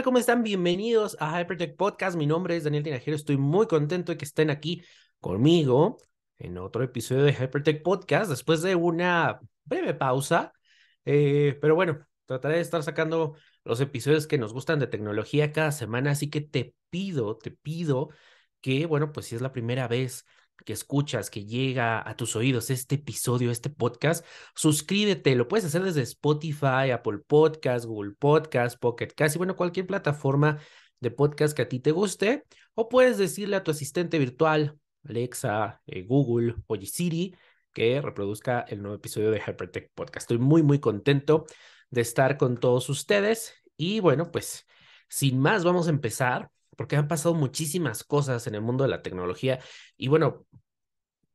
¿Cómo están? Bienvenidos a Hypertech Podcast. Mi nombre es Daniel Tinajero. Estoy muy contento de que estén aquí conmigo en otro episodio de Hypertech Podcast después de una breve pausa. Eh, pero bueno, trataré de estar sacando los episodios que nos gustan de tecnología cada semana. Así que te pido, te pido que, bueno, pues si es la primera vez que escuchas, que llega a tus oídos este episodio, este podcast, suscríbete, lo puedes hacer desde Spotify, Apple Podcast, Google Podcast, Pocket Cast y bueno, cualquier plataforma de podcast que a ti te guste, o puedes decirle a tu asistente virtual, Alexa, eh, Google, Oye Siri, que reproduzca el nuevo episodio de Hypertech Podcast. Estoy muy, muy contento de estar con todos ustedes. Y bueno, pues sin más, vamos a empezar porque han pasado muchísimas cosas en el mundo de la tecnología y bueno,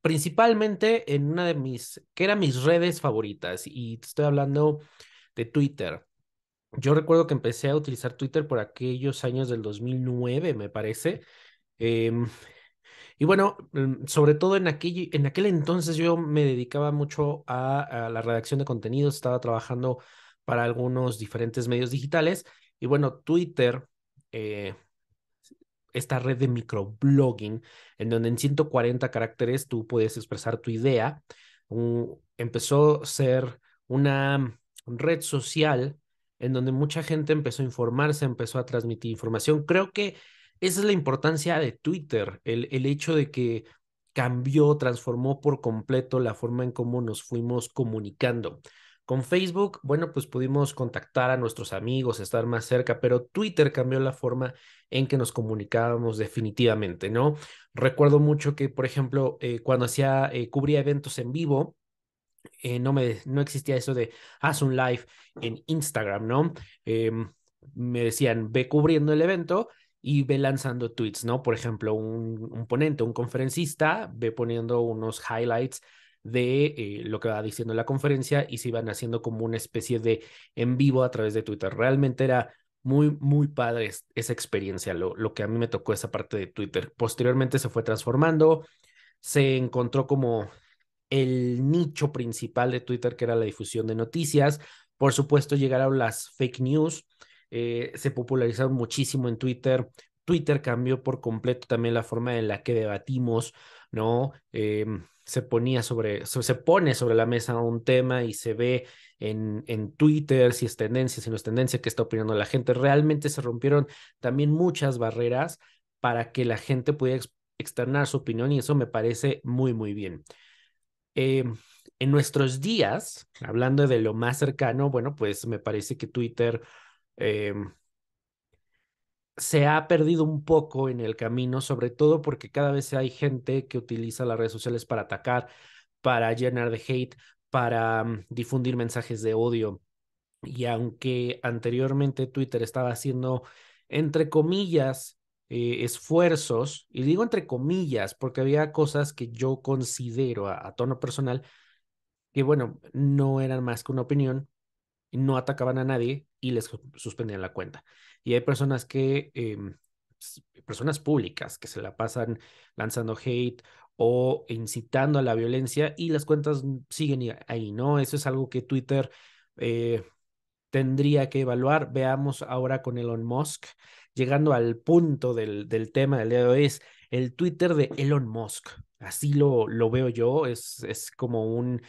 principalmente en una de mis, que eran mis redes favoritas y te estoy hablando de Twitter. Yo recuerdo que empecé a utilizar Twitter por aquellos años del 2009, me parece. Em, y bueno, mm, sobre todo en aquel, en aquel entonces yo me dedicaba mucho a, la redacción de contenidos, estaba trabajando para algunos diferentes medios digitales y bueno, Twitter eh, esta red de microblogging, en donde en 140 caracteres tú puedes expresar tu idea. empezó a ser una red social en donde mucha gente empezó a informarse, empezó a transmitir información. Creo que esa es la importancia de Twitter, el, el hecho de que cambió, transformó por completo la forma en cómo nos fuimos comunicando. Con Facebook, bueno, pues pudimos contactar a nuestros amigos, estar más cerca, pero Twitter cambió la forma en que nos comunicábamos definitivamente, ¿no? Recuerdo mucho que, por ejemplo, eh, cuando hacía, eh, cubría eventos en vivo, eh, no, me, no existía eso de haz un live en Instagram, ¿no? Em, me decían, ve cubriendo el evento y ve lanzando tweets, ¿no? Por ejemplo, un, un ponente, un conferencista, ve poniendo unos highlights de eh, lo que va diciendo la conferencia y se iban haciendo como una especie de en vivo a través de Twitter. Realmente era muy, muy padre esa experiencia, lo, lo que a mí me tocó esa parte de Twitter. Posteriormente se fue transformando, se encontró como el nicho principal de Twitter, que era la difusión de noticias. Por supuesto, llegaron las fake news, eh, se popularizaron muchísimo en Twitter. Twitter cambió por completo también la forma en la que debatimos, ¿no? Em, se ponía sobre, se pone sobre la mesa un tema y se ve en, en Twitter si es tendencia, si no es tendencia, qué está opinando la gente. Realmente se rompieron también muchas barreras para que la gente pudiera externar su opinión y eso me parece muy, muy bien. Em, en nuestros días, hablando de lo más cercano, bueno, pues me parece que Twitter em, se ha perdido un poco en el camino, sobre todo porque cada vez hay gente que utiliza las redes sociales para atacar, para llenar de hate, para mm, difundir mensajes de odio. Y aunque anteriormente Twitter estaba haciendo, entre comillas, eh, esfuerzos, y digo entre comillas, porque había cosas que yo considero a tono personal, que bueno, no eran más que una opinión, no atacaban a nadie y les suspendían la cuenta. Y hay personas que, em, personas públicas que se la pasan lanzando hate o incitando a la violencia y las cuentas siguen ahí, ¿no? Eso es algo que Twitter eh, tendría que evaluar. Veamos ahora con Elon Musk, llegando al punto del, del tema del día de hoy, es el Twitter de Elon Musk. Así lo, lo veo yo, es, es como un,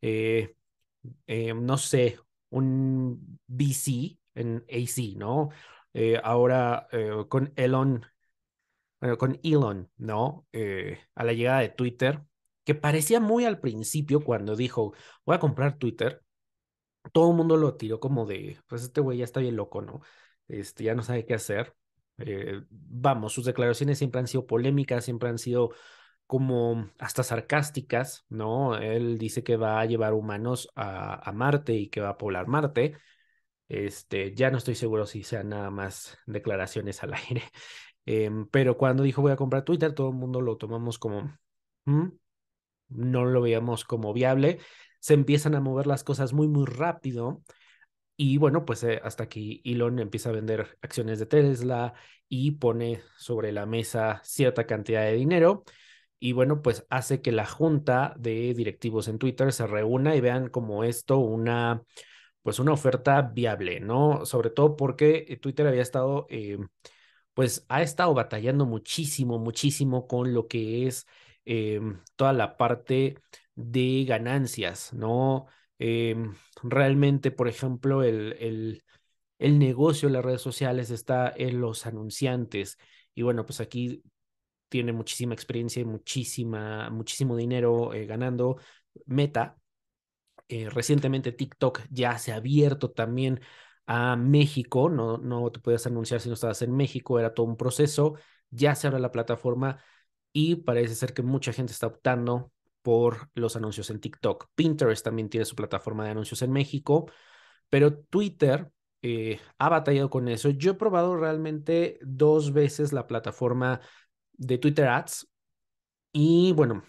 eh, eh, no sé, un VC en AC, ¿no? Eh, ahora eh, con Elon, bueno, con Elon, ¿no? Eh, a la llegada de Twitter, que parecía muy al principio cuando dijo, voy a comprar Twitter, todo el mundo lo tiró como de, pues este güey ya está bien loco, ¿no? Este, ya no sabe qué hacer. vamos, sus declaraciones siempre han sido polémicas, siempre han sido como hasta sarcásticas, ¿no? Él dice que va a llevar humanos a, a Marte y que va a poblar Marte. Este, ya no estoy seguro si sean nada más declaraciones al aire. Em, pero cuando dijo voy a comprar Twitter, todo el mundo lo tomamos como, mm", no lo veíamos como viable. Se empiezan a mover las cosas muy, muy rápido. Y bueno, pues eh, hasta que Elon empieza a vender acciones de Tesla y pone sobre la mesa cierta cantidad de dinero y bueno, pues hace que la junta de directivos en Twitter se reúna y vean como esto una, pues una oferta viable, ¿no? Sobre todo porque Twitter había estado, eh, pues ha estado batallando muchísimo, muchísimo con lo que es eh, toda la parte de ganancias, ¿no? Eh, realmente, por ejemplo, el, el, el negocio de las redes sociales está en los anunciantes. Y bueno, pues aquí tiene muchísima experiencia y muchísima, muchísimo dinero ganando Meta, eh, recientemente TikTok ya se ha abierto también a México, no, no te puedes anunciar si no estabas en México, era todo un proceso, ya se abre la plataforma y parece ser que mucha gente está optando por los anuncios en TikTok. Pinterest también tiene su plataforma de anuncios en México, pero Twitter eh, ha batallado con eso. Yo he probado realmente dos veces la plataforma de Twitter Ads y bueno,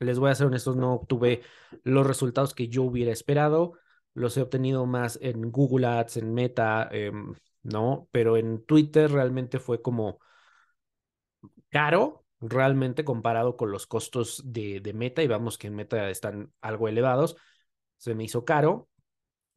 les voy a ser honestos, no obtuve los resultados que yo hubiera esperado. Los he obtenido más en Google Ads, en Meta, em, ¿no? Pero en Twitter realmente fue como caro, realmente comparado con los costos de, de Meta, y vamos que en Meta están algo elevados. Se me hizo caro,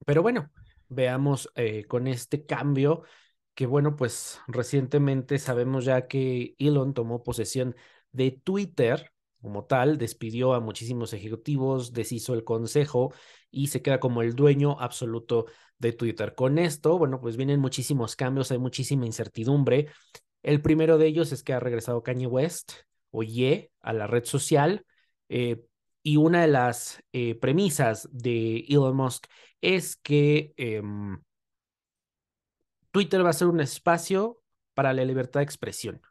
pero bueno, veamos eh, con este cambio que bueno, pues recientemente sabemos ya que Elon tomó posesión de Twitter como tal, despidió a muchísimos ejecutivos, deshizo el consejo y se queda como el dueño absoluto de Twitter. Con esto, bueno, pues vienen muchísimos cambios, hay muchísima incertidumbre. El primero de ellos es que ha regresado Kanye West o Ye a la red social. Eh, y una de las eh, premisas de Elon Musk es que em, Twitter va a ser un espacio para la libertad de expresión.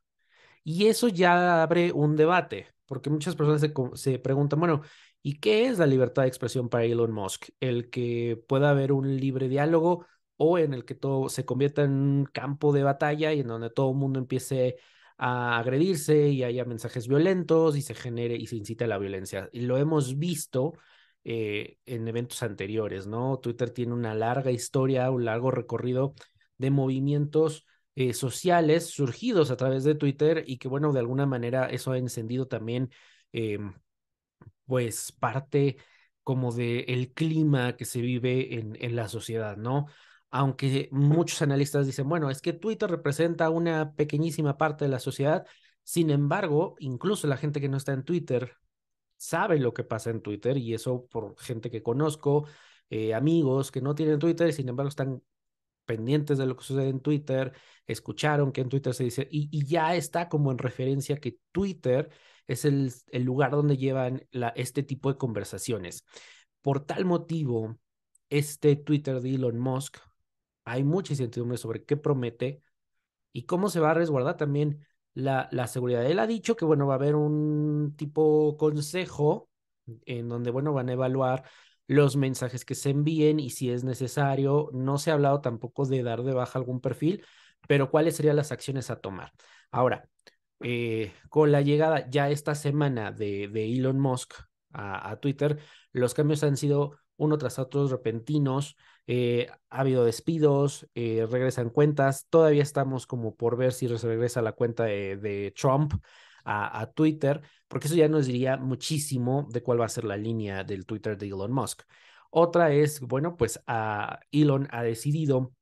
Y eso ya abre un debate porque muchas personas se, preguntan, bueno, ¿y qué es la libertad de expresión para Elon Musk? El que pueda haber un libre diálogo o en el que todo se convierta en un campo de batalla y en donde todo el mundo empiece a agredirse y haya mensajes violentos y se genere y se incite a la violencia. Y lo hemos visto eh, en eventos anteriores, ¿no? Twitter tiene una larga historia, un largo recorrido de movimientos eh, sociales surgidos a través de Twitter y que, bueno, de alguna manera eso ha encendido también, em, pues, parte como de el clima que se vive en, en la sociedad, ¿no? Aunque muchos analistas dicen, bueno, es que Twitter representa una pequeñísima parte de la sociedad, sin embargo, incluso la gente que no está en Twitter sabe lo que pasa en Twitter y eso por gente que conozco, eh, amigos que no tienen Twitter y sin embargo están pendientes de lo que sucede en Twitter, escucharon que en Twitter se dice, y, ya está como en referencia que Twitter es el, el lugar donde llevan la, este tipo de conversaciones. Por tal motivo, este Twitter de Elon Musk, hay mucha incertidumbre sobre qué promete y cómo se va a resguardar también la, la seguridad. Él ha dicho que, bueno, va a haber un tipo consejo en donde, bueno, van a evaluar los mensajes que se envíen y si es necesario. No se ha hablado tampoco de dar de baja algún perfil, pero cuáles serían las acciones a tomar. Ahora, eh, con la llegada ya esta semana de, de Elon Musk a, Twitter, los cambios han sido uno tras otro repentinos. Eh, ha habido despidos, eh, regresan cuentas. Todavía estamos como por ver si regresa la cuenta de, de Trump a, Twitter, porque eso ya nos diría muchísimo de cuál va a ser la línea del Twitter de Elon Musk. Otra es, bueno, pues a Elon ha decidido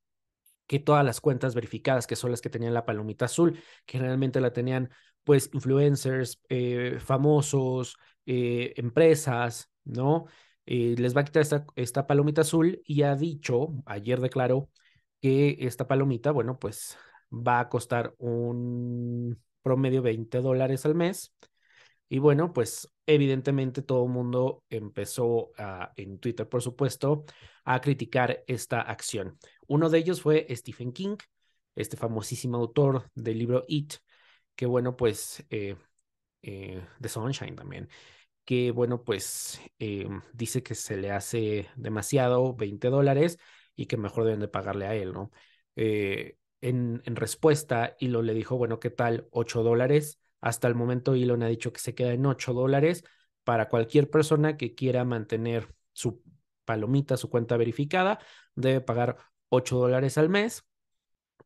que todas las cuentas verificadas, que son las que tenían la palomita azul, que generalmente la tenían pues influencers, eh, famosos, eh, empresas, ¿no? Eh, les va a quitar esta, esta palomita azul y ha dicho, ayer declaró, que esta palomita, bueno, pues va a costar un promedio 20 dólares al mes. Y bueno, pues evidentemente todo el mundo empezó en Twitter, por supuesto, a criticar esta acción. Uno de ellos fue Stephen King, este famosísimo autor del libro It, que bueno, pues eh, eh, The Sunshine también, que bueno, pues eh, dice que se le hace demasiado 20 dólares y que mejor deben de pagarle a él, ¿no? En, respuesta, Elon le dijo, bueno, ¿qué tal? 8 dólares. Hasta el momento Elon ha dicho que se queda en 8 dólares para cualquier persona que quiera mantener su palomita, su cuenta verificada, debe pagar 8 dólares al mes.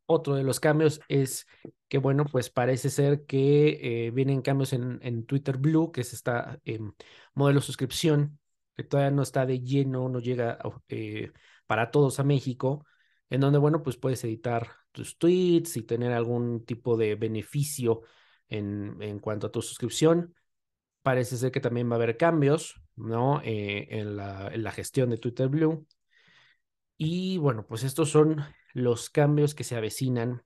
Otro de los cambios es que, bueno, pues parece ser que eh, vienen cambios en, en, Twitter Blue, que es esta eh, modelo de suscripción que todavía no está de lleno, no llega eh, para todos a México, en donde, bueno, pues puedes editar tus tweets y tener algún tipo de beneficio en, en cuanto a tu suscripción. Parece ser que también va a haber cambios, ¿no? Eh, en, la, en la gestión de Twitter Blue. Y bueno, pues estos son los cambios que se avecinan.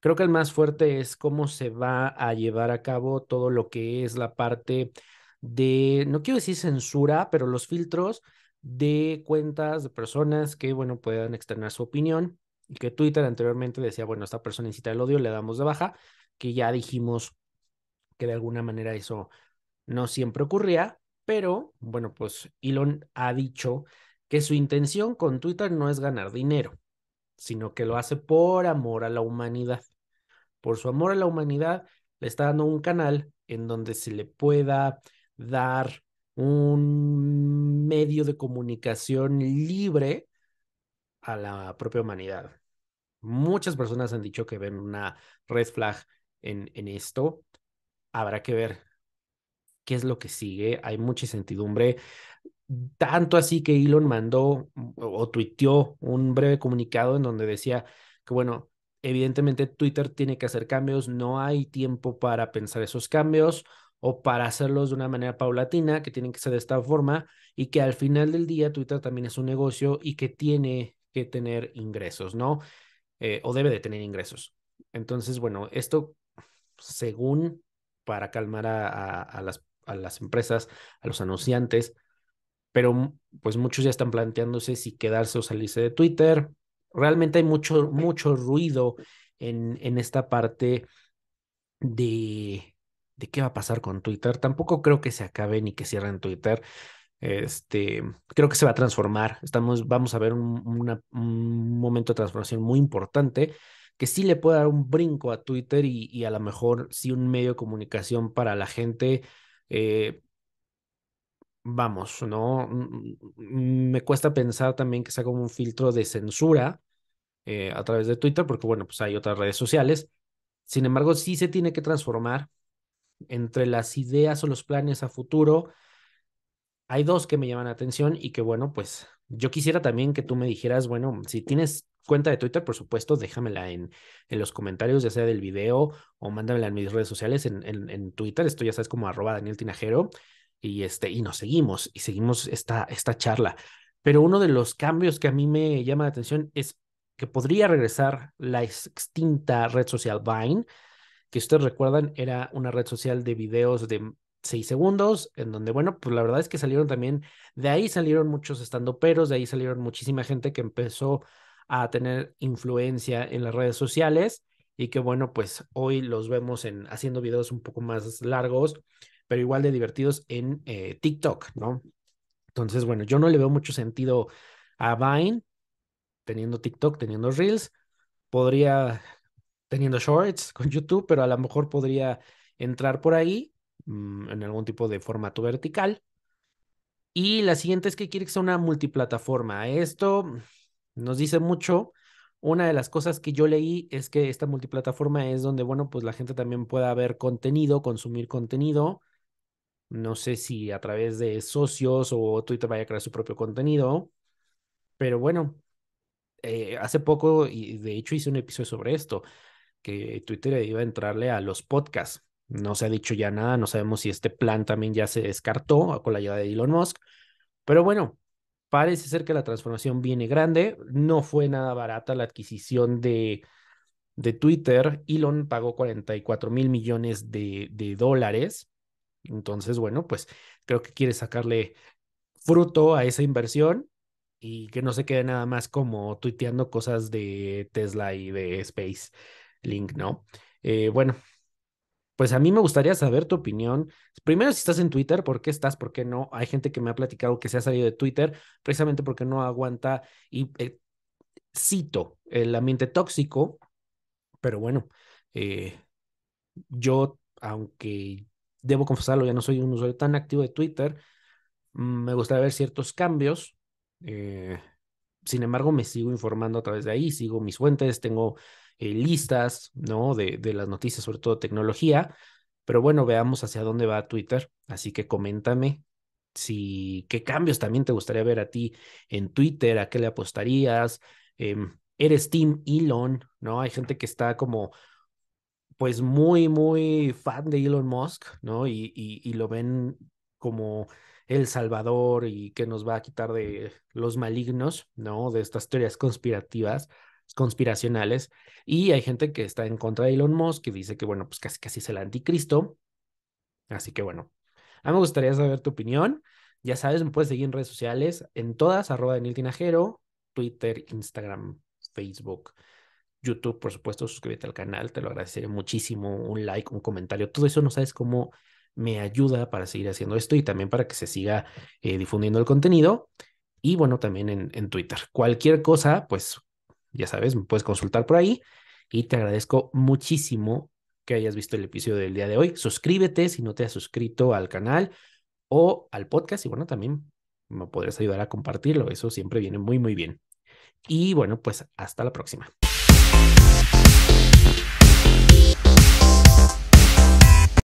Creo que el más fuerte es cómo se va a llevar a cabo todo lo que es la parte de, no quiero decir censura, pero los filtros de cuentas de personas que, bueno, puedan externar su opinión que Twitter anteriormente decía, bueno, esta persona incita el odio, le damos de baja, que ya dijimos que de alguna manera eso no siempre ocurría, pero bueno, pues Elon ha dicho que su intención con Twitter no es ganar dinero, sino que lo hace por amor a la humanidad. Por su amor a la humanidad, le está dando un canal en donde se le pueda dar un medio de comunicación libre a la propia humanidad. Muchas personas han dicho que ven una red flag en, en esto. Habrá que ver qué es lo que sigue. Hay mucha incertidumbre. Tanto así que Elon mandó o tuiteó un breve comunicado en donde decía que, bueno, evidentemente Twitter tiene que hacer cambios, no hay tiempo para pensar esos cambios o para hacerlos de una manera paulatina, que tienen que ser de esta forma y que al final del día Twitter también es un negocio y que tiene que tener ingresos, ¿no? Eh, o debe de tener ingresos. Entonces, bueno, esto según para calmar a, a, las, a las empresas, a los anunciantes, pero pues muchos ya están planteándose si quedarse o salirse de Twitter. Realmente hay mucho, mucho ruido en, en esta parte de, de qué va a pasar con Twitter. Tampoco creo que se acabe ni que cierren Twitter. Este, creo que se va a transformar. Estamos, vamos a ver un, una, un momento de transformación muy importante que sí le puede dar un brinco a Twitter y, y a lo mejor sí un medio de comunicación para la gente. Eh, vamos, ¿no? Me cuesta pensar también que sea como un filtro de censura eh, a través de Twitter, porque bueno, pues hay otras redes sociales. Sin embargo, sí se tiene que transformar entre las ideas o los planes a futuro. Hay dos que me llaman la atención y que bueno, pues yo quisiera también que tú me dijeras, bueno, si tienes cuenta de Twitter, por supuesto, déjamela en, en los comentarios, ya sea del video o mándamela en mis redes sociales, en, en, en Twitter, esto ya sabes como arroba Daniel Tinajero y, este, y nos seguimos y seguimos esta, esta charla. Pero uno de los cambios que a mí me llama la atención es que podría regresar la extinta red social Vine, que ustedes recuerdan era una red social de videos de seis segundos, en donde, bueno, pues la verdad es que salieron también, de ahí salieron muchos estando peros, de ahí salieron muchísima gente que empezó a tener influencia en las redes sociales y que, bueno, pues hoy los vemos en haciendo videos un poco más largos pero igual de divertidos en eh, TikTok, ¿no? Entonces, bueno, yo no le veo mucho sentido a Vine teniendo TikTok, teniendo Reels, podría teniendo Shorts con YouTube, pero a lo mejor podría entrar por ahí mmm, en algún tipo de formato vertical. Y la siguiente es que quiere que sea una multiplataforma. Esto nos dice mucho. Una de las cosas que yo leí es que esta multiplataforma es donde, bueno, pues la gente también pueda ver contenido, consumir contenido no sé si a través de socios o Twitter vaya a crear su propio contenido, pero bueno, eh, hace poco, y de hecho hice un episodio sobre esto, que Twitter iba a entrarle a los podcasts. No se ha dicho ya nada, no sabemos si este plan también ya se descartó con la llegada de Elon Musk, pero bueno, parece ser que la transformación viene grande, no fue nada barata la adquisición de, de Twitter, Elon pagó 44 mil millones de, de dólares entonces, bueno, pues creo que quiere sacarle fruto a esa inversión y que no se quede nada más como tuiteando cosas de Tesla y de Space Link, ¿no? Eh, bueno, pues a mí me gustaría saber tu opinión. Primero, si estás en Twitter, ¿por qué estás? ¿Por qué no? Hay gente que me ha platicado que se ha salido de Twitter precisamente porque no aguanta y eh, cito el ambiente tóxico, pero bueno, eh, yo, aunque debo confesarlo, ya no soy un usuario tan activo de Twitter. Mm, me gustaría ver ciertos cambios. Eh, sin embargo, me sigo informando a través de ahí, sigo mis fuentes, tengo eh, listas, ¿no? De, de las noticias, sobre todo tecnología. Pero bueno, veamos hacia dónde va Twitter. Así que coméntame si qué cambios también te gustaría ver a ti en Twitter, a qué le apostarías. Em, eres Team Elon, ¿no? Hay gente que está como, pues muy, muy fan de Elon Musk, ¿no? Y, y, lo ven como el salvador y que nos va a quitar de los malignos, ¿no? De estas teorías conspirativas, conspiracionales. Y hay gente que está en contra de Elon Musk, que dice que, bueno, pues casi, casi es el anticristo. Así que, bueno, a mí me gustaría saber tu opinión. Ya sabes, me puedes seguir en redes sociales, en todas, arroba Daniel Tinajero, Twitter, Instagram, Facebook, YouTube, por supuesto, suscríbete al canal, te lo agradeceré muchísimo, un like, un comentario, todo eso no sabes cómo me ayuda para seguir haciendo esto y también para que se siga eh, difundiendo el contenido. Y bueno, también en, en Twitter. Cualquier cosa, pues ya sabes, me puedes consultar por ahí y te agradezco muchísimo que hayas visto el episodio del día de hoy. Suscríbete si no te has suscrito al canal o al podcast y bueno, también me podrías ayudar a compartirlo. Eso siempre viene muy, muy bien. Y bueno, pues hasta la próxima.